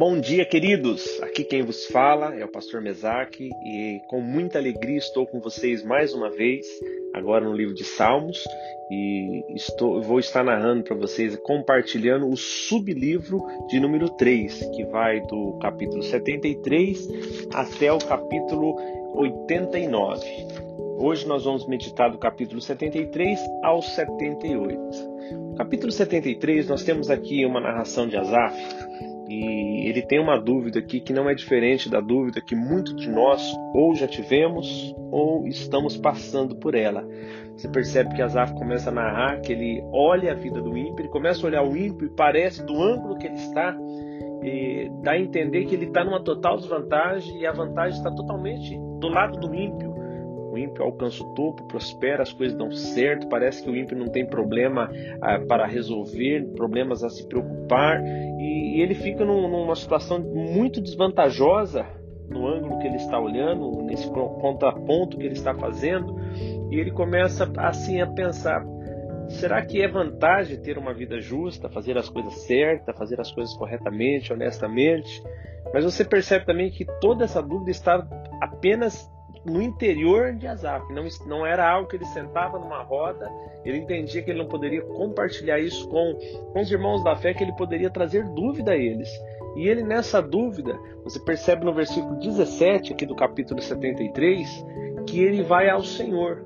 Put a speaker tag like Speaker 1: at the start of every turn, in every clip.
Speaker 1: Bom dia, queridos! Aqui quem vos fala é o pastor Mesaque e com muita alegria estou com vocês mais uma vez, agora no livro de Salmos, e estou, vou estar narrando para vocês, compartilhando o sublivro de número 3, que vai do capítulo 73 até o capítulo 89. Hoje nós vamos meditar do capítulo 73 ao 78. No capítulo 73 nós temos aqui uma narração de Asaf, e ele tem uma dúvida aqui que não é diferente da dúvida que muitos de nós ou já tivemos ou estamos passando por ela. Você percebe que Asaf começa a narrar que ele olha a vida do ímpio, ele começa a olhar o ímpio e parece do ângulo que ele está, dá a entender que ele está numa total desvantagem e a vantagem está totalmente do lado do ímpio o ímpio alcança o topo, prospera, as coisas dão certo, parece que o ímpio não tem problema ah, para resolver, problemas a se preocupar, e, e ele fica num, numa situação muito desvantajosa no ângulo que ele está olhando, nesse contraponto que ele está fazendo, e ele começa assim a pensar: será que é vantagem ter uma vida justa, fazer as coisas certas, fazer as coisas corretamente, honestamente? Mas você percebe também que toda essa dúvida está apenas no interior de Asaf. Não, não era algo que ele sentava numa roda, ele entendia que ele não poderia compartilhar isso com, com os irmãos da fé, que ele poderia trazer dúvida a eles. E ele, nessa dúvida, você percebe no versículo 17 aqui do capítulo 73, que ele vai ao Senhor.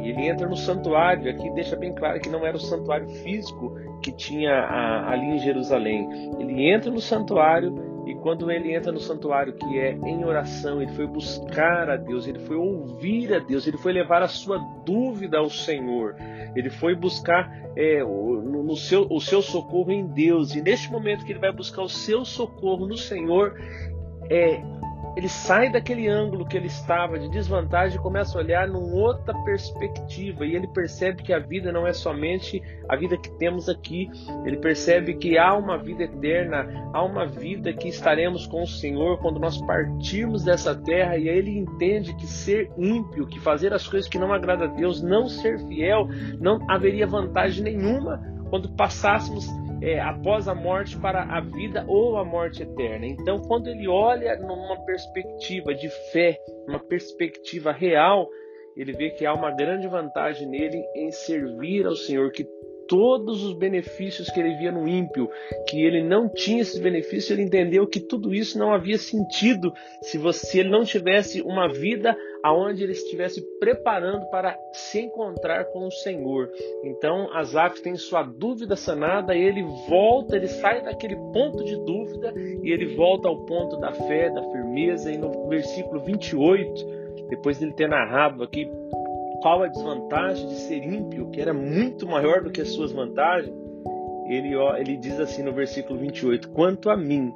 Speaker 1: E ele entra no santuário, aqui deixa bem claro que não era o santuário físico que tinha ali em Jerusalém. Ele entra no santuário e quando ele entra no santuário, que é em oração, ele foi buscar a Deus, ele foi ouvir a Deus, ele foi levar a sua dúvida ao Senhor, ele foi buscar é, no, no seu, o seu socorro em Deus. E neste momento que ele vai buscar o seu socorro no Senhor, é, ele sai daquele ângulo que ele estava de desvantagem e começa a olhar numa outra perspectiva. E ele percebe que a vida não é somente a vida que temos aqui, ele percebe que há uma vida eterna, há uma vida que estaremos com o Senhor quando nós partirmos dessa terra. E aí ele entende que ser ímpio, que fazer as coisas que não agradam a Deus, não ser fiel, não haveria vantagem nenhuma quando passássemos é, após a morte para a vida ou a morte eterna. Então, quando ele olha numa perspectiva de fé, uma perspectiva real, ele vê que há uma grande vantagem nele em servir ao Senhor, que todos os benefícios que ele via no ímpio, que ele não tinha esses benefícios, ele entendeu que tudo isso não havia sentido se você ele não tivesse uma vida aonde ele estivesse preparando para se encontrar com o Senhor. Então, Asaf tem sua dúvida sanada, ele volta, ele sai daquele ponto de dúvida e ele volta ao ponto da fé, da firmeza, e no versículo 28, depois de ele ter narrado aqui qual a desvantagem de ser ímpio, que era muito maior do que as suas vantagens, ele, ele diz assim no versículo 28: Quanto a mim,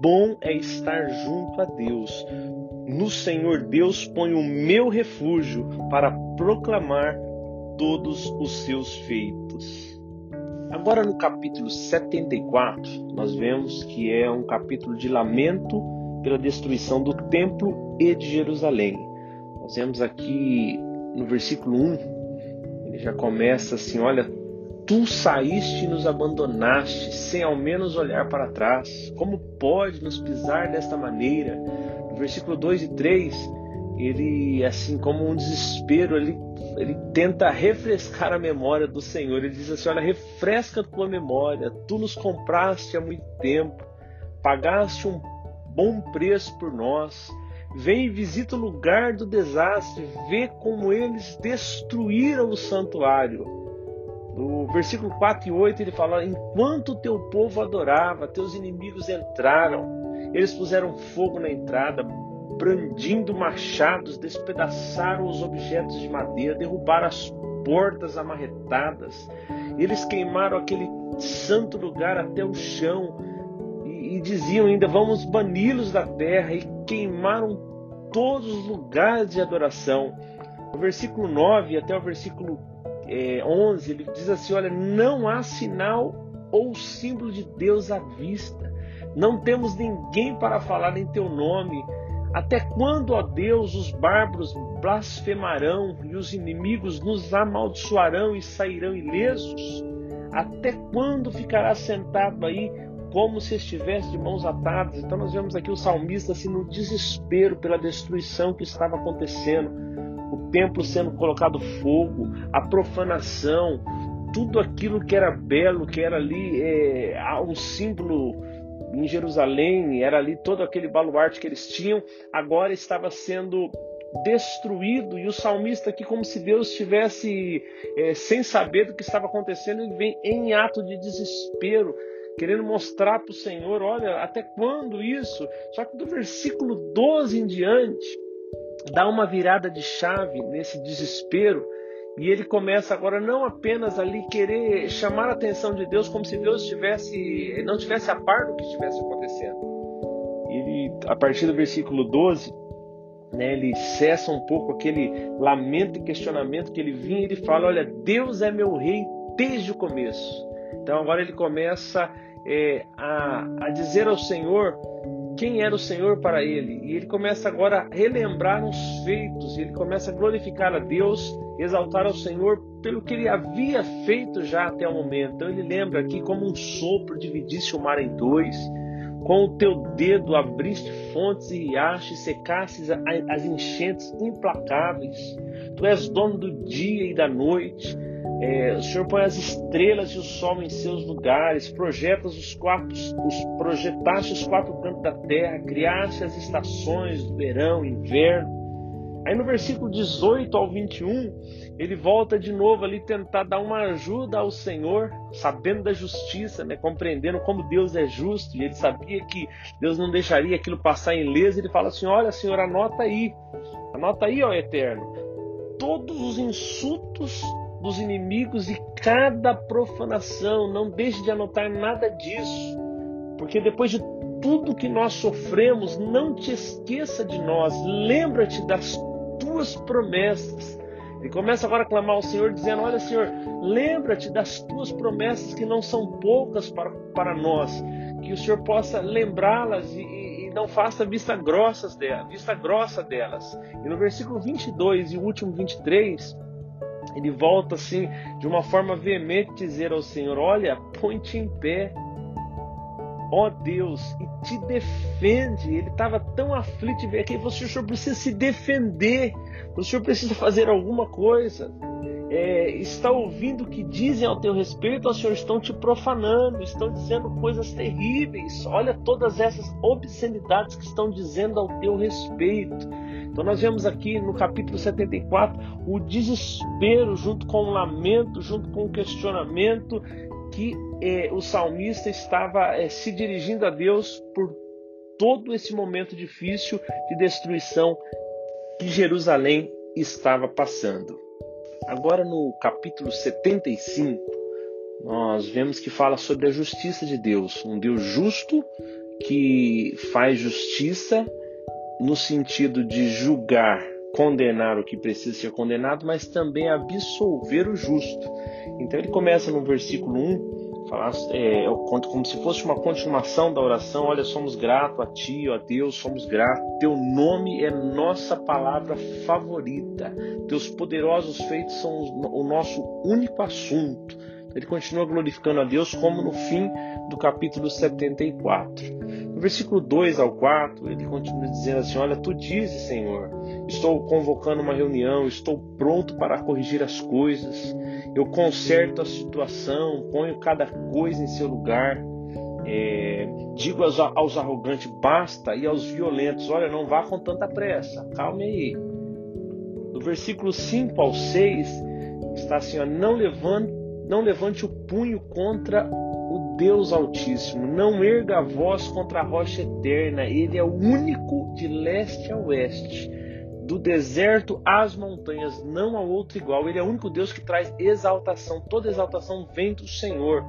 Speaker 1: bom é estar junto a Deus. No Senhor Deus ponho o meu refúgio para proclamar todos os seus feitos. Agora no capítulo 74, nós vemos que é um capítulo de lamento pela destruição do templo e de Jerusalém. Nós vemos aqui no versículo 1, ele já começa assim: Olha, tu saíste e nos abandonaste, sem ao menos olhar para trás. Como pode nos pisar desta maneira? Versículo 2 e 3, ele, assim como um desespero, ele, ele tenta refrescar a memória do Senhor. Ele diz assim: Olha, refresca a tua memória. Tu nos compraste há muito tempo, pagaste um bom preço por nós Vem e visita o lugar do desastre, vê como eles destruíram o santuário. No versículo 4 e 8 ele fala: Enquanto teu povo adorava, teus inimigos entraram, eles puseram fogo na entrada, brandindo machados, despedaçaram os objetos de madeira, derrubaram as portas amarretadas, eles queimaram aquele santo lugar até o chão e diziam ainda: Vamos bani-los da terra, e queimaram todos os lugares de adoração. No versículo 9 até o versículo é, 11, ele diz assim: Olha, não há sinal ou símbolo de Deus à vista, não temos ninguém para falar em teu nome. Até quando, ó Deus, os bárbaros blasfemarão e os inimigos nos amaldiçoarão e sairão ilesos? Até quando ficará sentado aí como se estivesse de mãos atadas. Então nós vemos aqui o salmista assim no desespero pela destruição que estava acontecendo, o templo sendo colocado fogo, a profanação, tudo aquilo que era belo, que era ali é, um símbolo em Jerusalém, era ali todo aquele baluarte que eles tinham, agora estava sendo destruído. E o salmista aqui como se Deus estivesse é, sem saber do que estava acontecendo ele vem em ato de desespero querendo mostrar para o Senhor olha até quando isso? Só que do versículo 12 em diante dá uma virada de chave nesse desespero e ele começa agora não apenas ali querer chamar a atenção de Deus como se Deus estivesse não tivesse a par do que estivesse acontecendo ele a partir do versículo 12 né, ele cessa um pouco aquele lamento e questionamento que ele vinha e ele fala: Olha, Deus é meu rei desde o começo. Então agora ele começa é, a, a dizer ao Senhor quem era o Senhor para ele. E ele começa agora a relembrar os feitos, ele começa a glorificar a Deus, exaltar ao Senhor pelo que ele havia feito já até o momento. Então ele lembra aqui como um sopro dividisse o mar em dois com o teu dedo abriste fontes e riachos, secastes as enchentes implacáveis. Tu és dono do dia e da noite. É, o Senhor põe as estrelas e o sol em seus lugares, projetas os quatro, os, projetaste os quatro cantos da terra, criaste as estações do verão, inverno. Aí no versículo 18 ao 21, ele volta de novo ali tentar dar uma ajuda ao Senhor, sabendo da justiça, né, compreendendo como Deus é justo, e ele sabia que Deus não deixaria aquilo passar em leso. Ele fala assim: Olha, Senhor, anota aí, anota aí, ó Eterno, todos os insultos dos inimigos e cada profanação, não deixe de anotar nada disso, porque depois de tudo que nós sofremos, não te esqueça de nós, lembra-te das tuas promessas ele começa agora a clamar ao Senhor, dizendo: Olha, Senhor, lembra-te das tuas promessas que não são poucas para, para nós, que o Senhor possa lembrá-las e, e, não faça vista, grossas delas, vista grossa delas. E no versículo 22 e o último 23, ele volta assim, de uma forma veemente, dizer ao Senhor: Olha, põe-te em pé ó Deus, e te defende. Ele estava tão aflito de ver que você, o senhor precisa se defender, o senhor precisa fazer alguma coisa. É, está ouvindo o que dizem ao teu respeito, ó Senhor, estão te profanando, estão dizendo coisas terríveis. Olha todas essas obscenidades que estão dizendo ao teu respeito. Então nós vemos aqui no capítulo 74 o desespero junto com o lamento, junto com o questionamento que eh, o salmista estava eh, se dirigindo a Deus por todo esse momento difícil de destruição que Jerusalém estava passando. Agora no capítulo 75, nós vemos que fala sobre a justiça de Deus, um Deus justo que faz justiça no sentido de julgar, condenar o que precisa ser condenado, mas também absolver o justo. Então ele começa no versículo 1, falar, é, como se fosse uma continuação da oração: Olha, somos gratos a Ti, ó Deus, somos gratos. Teu nome é nossa palavra favorita. Teus poderosos feitos são o nosso único assunto. Ele continua glorificando a Deus, como no fim do capítulo 74. No versículo 2 ao 4, ele continua dizendo assim: Olha, tu dizes, Senhor, estou convocando uma reunião, estou pronto para corrigir as coisas eu conserto a situação, ponho cada coisa em seu lugar. É, digo aos, aos, arrogantes basta e aos violentos, olha, não vá com tanta pressa, calme aí. Do versículo 5 ao 6 está assim: ó, não, levante, não levante o punho contra o Deus Altíssimo, não erga a voz contra a rocha eterna, ele é o único de leste a oeste do deserto às montanhas, não há outro igual. Ele é o único Deus que traz exaltação. Toda exaltação vem do Senhor.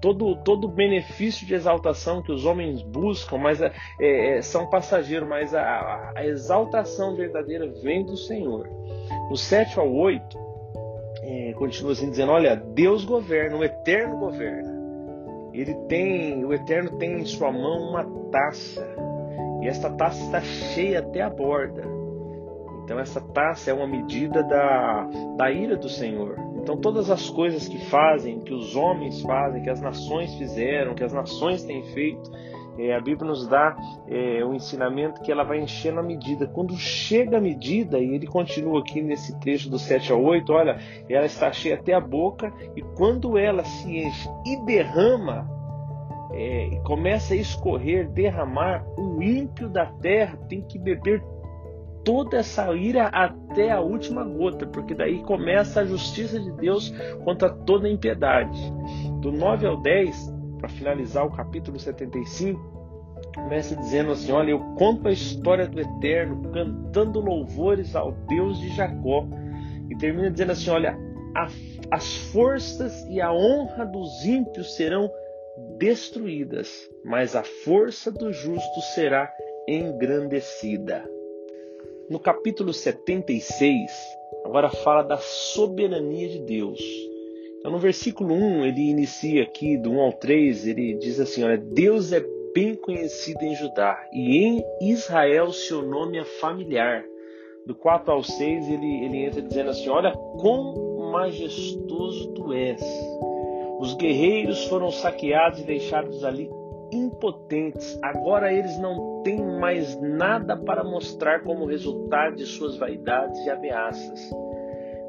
Speaker 1: Todo, todo benefício de exaltação que os homens buscam, mas é, é, são passageiros, mas a, a, exaltação verdadeira vem do Senhor. No 7 ao 8, é, continua assim dizendo: Olha, Deus governa, o eterno governa. Ele tem, o eterno tem em sua mão uma taça, e esta taça está cheia até a borda. Então essa taça é uma medida da, da ira do Senhor. Então, todas as coisas que fazem, que os homens fazem, que as nações fizeram, que as nações têm feito, é, a Bíblia nos dá é, um ensinamento que ela vai enchendo a medida. Quando chega a medida, e ele continua aqui nesse trecho do 7 ao 8, olha, ela está cheia até a boca, e quando ela se enche e derrama, é, e começa a escorrer, derramar, o ímpio da terra tem que beber toda essa ira até a última gota, porque daí começa a justiça de Deus contra toda a impiedade. Do 9 ao 10, para finalizar o capítulo 75, começa dizendo assim: Olha, eu conto a história do Eterno, cantando louvores ao Deus de Jacó. E termina dizendo assim: Olha, a, as forças e a honra dos ímpios serão destruídas, mas a força do justo será engrandecida. No capítulo 76, agora fala da soberania de Deus. Então, no versículo 1, ele inicia aqui, do 1 ao 3, ele diz assim: Olha, Deus é bem conhecido em Judá, e em Israel seu nome é familiar. Do 4 ao 6, ele, ele entra dizendo assim: Olha, quão majestoso tu és. Os guerreiros foram saqueados e deixados ali impotentes. Agora eles não têm mais nada para mostrar como resultado de suas vaidades e ameaças.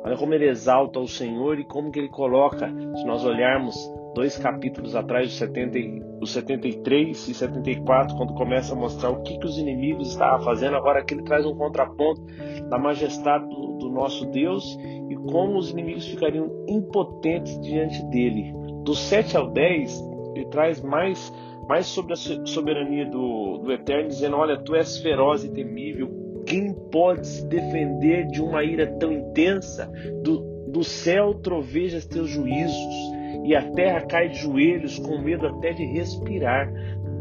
Speaker 1: Olha como ele exalta o Senhor e como que ele coloca, se nós olharmos dois capítulos atrás, os, 70, os 73 e 74, quando começa a mostrar o que, que os inimigos estavam fazendo, agora aqui ele traz um contraponto da majestade do, do nosso Deus e como os inimigos ficariam impotentes diante dele. Do 7 ao 10, ele traz mais mais sobre a soberania do, do Eterno, dizendo: Olha, tu és feroz e temível. Quem pode se defender de uma ira tão intensa? Do, do céu trovejas teus juízos, e a terra cai de joelhos, com medo até de respirar.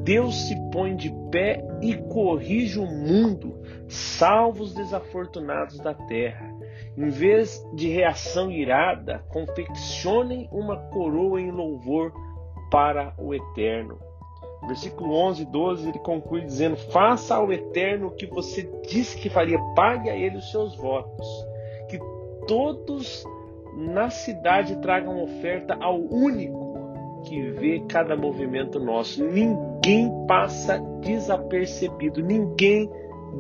Speaker 1: Deus se põe de pé e corrige o mundo, salva os desafortunados da terra. Em vez de reação irada, confeccionem uma coroa em louvor para o Eterno. Versículo 11 e 12 ele conclui dizendo: Faça ao Eterno o que você disse que faria, pague a ele os seus votos. Que todos na cidade tragam oferta ao único que vê cada movimento nosso. Ninguém passa desapercebido, ninguém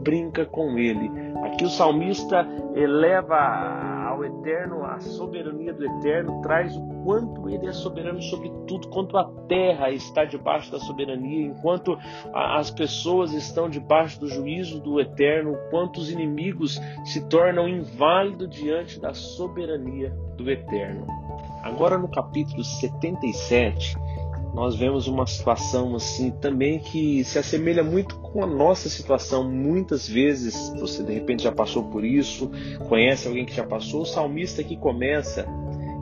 Speaker 1: brinca com ele. Aqui o salmista eleva eterno, a soberania do eterno, traz o quanto ele é soberano sobre tudo, quanto a terra está debaixo da soberania, enquanto as pessoas estão debaixo do juízo do eterno, quanto os inimigos se tornam inválidos diante da soberania do eterno. Agora no capítulo 77, nós vemos uma situação assim também que se assemelha muito com a nossa situação. Muitas vezes você de repente já passou por isso, conhece alguém que já passou. O salmista que começa,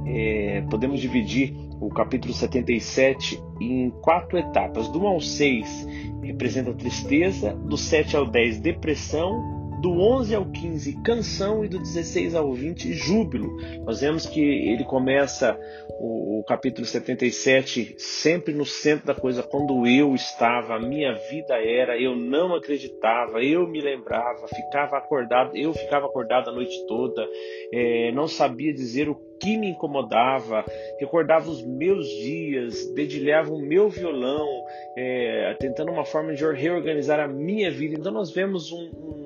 Speaker 1: é, podemos dividir o capítulo 77 em quatro etapas. Do 1 ao 6 representa tristeza, do 7 ao 10 depressão, do 11 ao 15, canção, e do 16 ao 20, júbilo. Nós vemos que ele começa o, o, capítulo 77 sempre no centro da coisa, quando eu estava, a minha vida era, eu não acreditava, eu me lembrava, ficava acordado, eu ficava acordado a noite toda, é, não sabia dizer o que me incomodava, recordava os meus dias, dedilhava o meu violão, é, tentando uma forma de reorganizar a minha vida. Então nós vemos um, um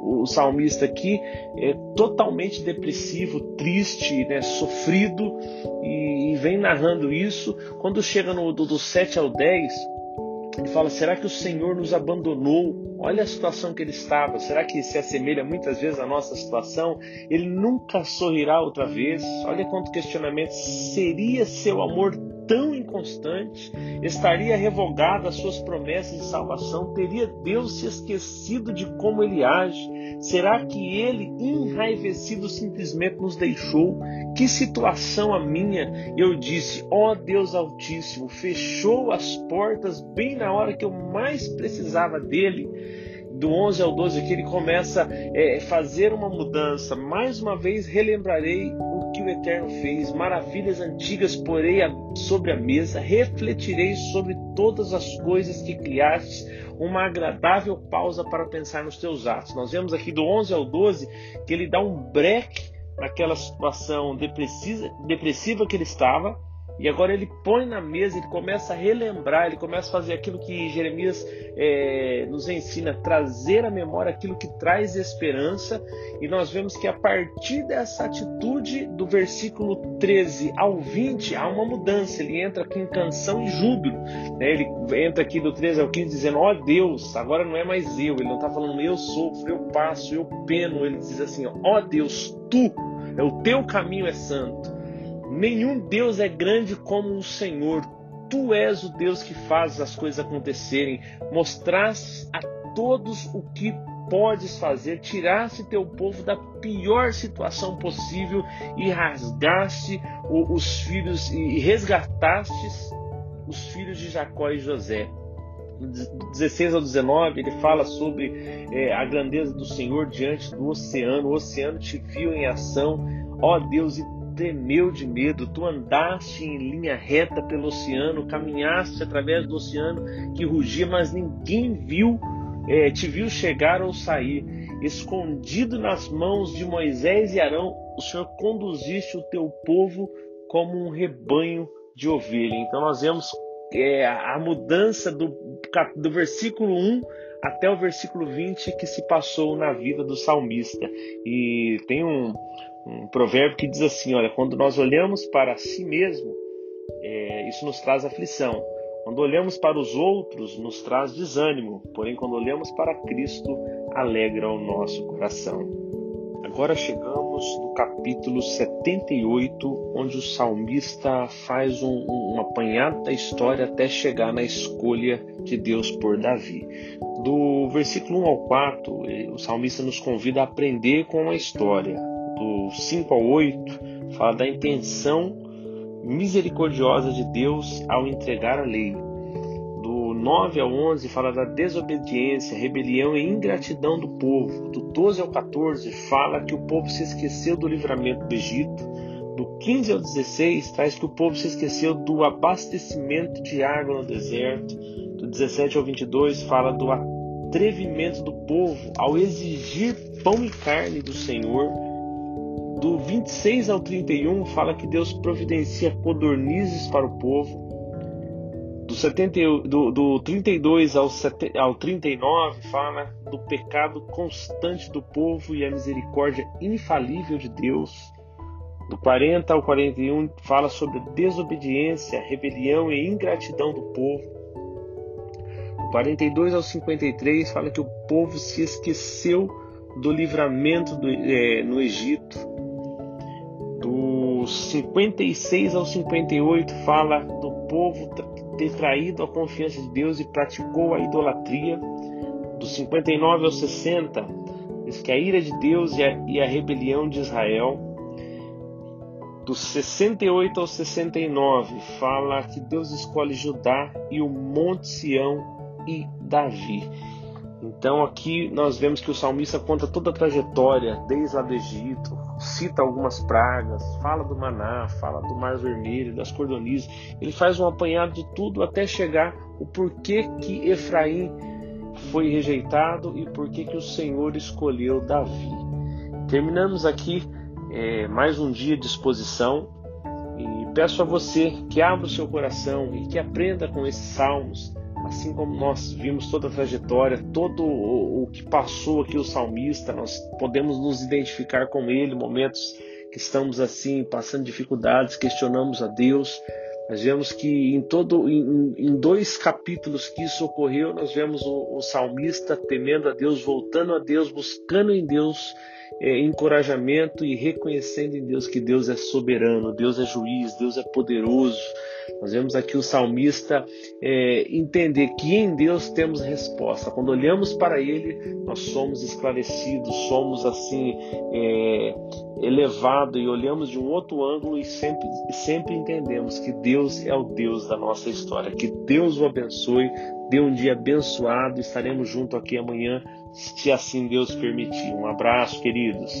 Speaker 1: o salmista aqui é totalmente depressivo, triste, né, sofrido e, e vem narrando isso. Quando chega no, do, do 7 ao 10, ele fala: será que o Senhor nos abandonou? Olha a situação que ele estava. Será que se assemelha muitas vezes à nossa situação? Ele nunca sorrirá outra vez? Olha quanto questionamento. Seria seu amor tão inconstante? Estaria revogada as suas promessas de salvação? Teria Deus se esquecido de como ele age? Será que ele, enraivecido, simplesmente nos deixou? Que situação a minha? Eu disse: Ó oh Deus Altíssimo, fechou as portas bem na hora que eu mais precisava dele do 11 ao 12 que ele começa a é, fazer uma mudança. Mais uma vez relembrarei o que o Eterno fez, maravilhas antigas porei sobre a mesa, refletirei sobre todas as coisas que criaste, uma agradável pausa para pensar nos teus atos. Nós vemos aqui do 11 ao 12 que ele dá um break naquela situação depressiva que ele estava e agora ele põe na mesa, ele começa a relembrar, ele começa a fazer aquilo que Jeremias é, nos ensina, trazer à memória aquilo que traz esperança. E nós vemos que a partir dessa atitude, do versículo 13 ao 20, há uma mudança. Ele entra aqui em canção e júbilo. Né? Ele entra aqui do 13 ao 15 dizendo: Ó oh Deus, agora não é mais eu. Ele não está falando eu sofro, eu passo, eu peno. Ele diz assim: Ó oh Deus, tu, é o teu caminho é santo. Nenhum Deus é grande como o Senhor. Tu és o Deus que faz as coisas acontecerem. Mostraste a todos o que podes fazer. Tiraste teu povo da pior situação possível e rasgaste os filhos e resgataste os filhos de Jacó e José. 16 ao 19, ele fala sobre é, a grandeza do Senhor diante do oceano. O oceano te viu em ação, ó Deus, e tremeu de medo, tu andaste em linha reta pelo oceano, caminhaste através do oceano que rugia, mas ninguém viu, é, te viu chegar ou sair. Escondido nas mãos de Moisés e Arão, o Senhor conduziste o teu povo como um rebanho de ovelha. Então nós vemos é, a mudança do, do versículo 1 até o versículo 20 que se passou na vida do salmista. E tem um, um provérbio que diz assim: olha, quando nós olhamos para si mesmo, é, isso nos traz aflição. Quando olhamos para os outros, nos traz desânimo. Porém, quando olhamos para Cristo, alegra o nosso coração. Agora chegamos no capítulo 78, onde o salmista faz um, um, apanhado da história até chegar na escolha de Deus por Davi. Do versículo 1 ao 4, o salmista nos convida a aprender com a história, do 5 ao 8, fala da intenção misericordiosa de Deus ao entregar a lei. Do 9 ao 11 fala da desobediência, rebelião e ingratidão do povo. Do 12 ao 14 fala que o povo se esqueceu do livramento do Egito. Do 15 ao 16 traz que o povo se esqueceu do abastecimento de água no deserto. Do 17 ao 22 fala do atrevimento do povo ao exigir pão e carne do Senhor do 26 ao 31 fala que Deus providencia codornizes para o povo. Do, 70, do, do 32 ao, 7, ao 39 fala do pecado constante do povo e a misericórdia infalível de Deus. Do 40 ao 41 fala sobre desobediência, rebelião e ingratidão do povo. Do 42 ao 53 fala que o povo se esqueceu do livramento do, é, no Egito. 56 ao 58 fala do povo ter traído a confiança de Deus e praticou a idolatria. Do 59 ao 60 diz que a ira de Deus e a, e a rebelião de Israel. Do 68 ao 69 fala que Deus escolhe Judá e o Monte Sião e Davi. Então aqui nós vemos que o salmista conta toda a trajetória desde lá do Egito, cita algumas pragas, fala do maná, fala do mar vermelho, das cordonizes. Ele faz um apanhado de tudo até chegar o porquê que Efraim foi rejeitado e porquê que o Senhor escolheu Davi. Terminamos aqui é, mais um dia de exposição e peço a você que abra o seu coração e que aprenda com esses salmos assim como nós vimos toda a trajetória, todo o, que passou aqui o salmista, nós podemos nos identificar com ele, momentos que estamos assim passando dificuldades, questionamos a Deus. Nós vemos que em todo em, em dois capítulos que isso ocorreu, nós vemos o, o salmista temendo a Deus, voltando a Deus, buscando em Deus é, encorajamento e reconhecendo em Deus que Deus é soberano, Deus é juiz, Deus é poderoso. Nós vemos aqui o salmista é, entender que em Deus temos resposta. Quando olhamos para Ele, nós somos esclarecidos, somos assim é, elevados e olhamos de um outro ângulo e sempre, sempre entendemos que Deus é o Deus da nossa história. Que Deus o abençoe, dê um dia abençoado. Estaremos juntos aqui amanhã se assim Deus permitir. Um abraço, queridos.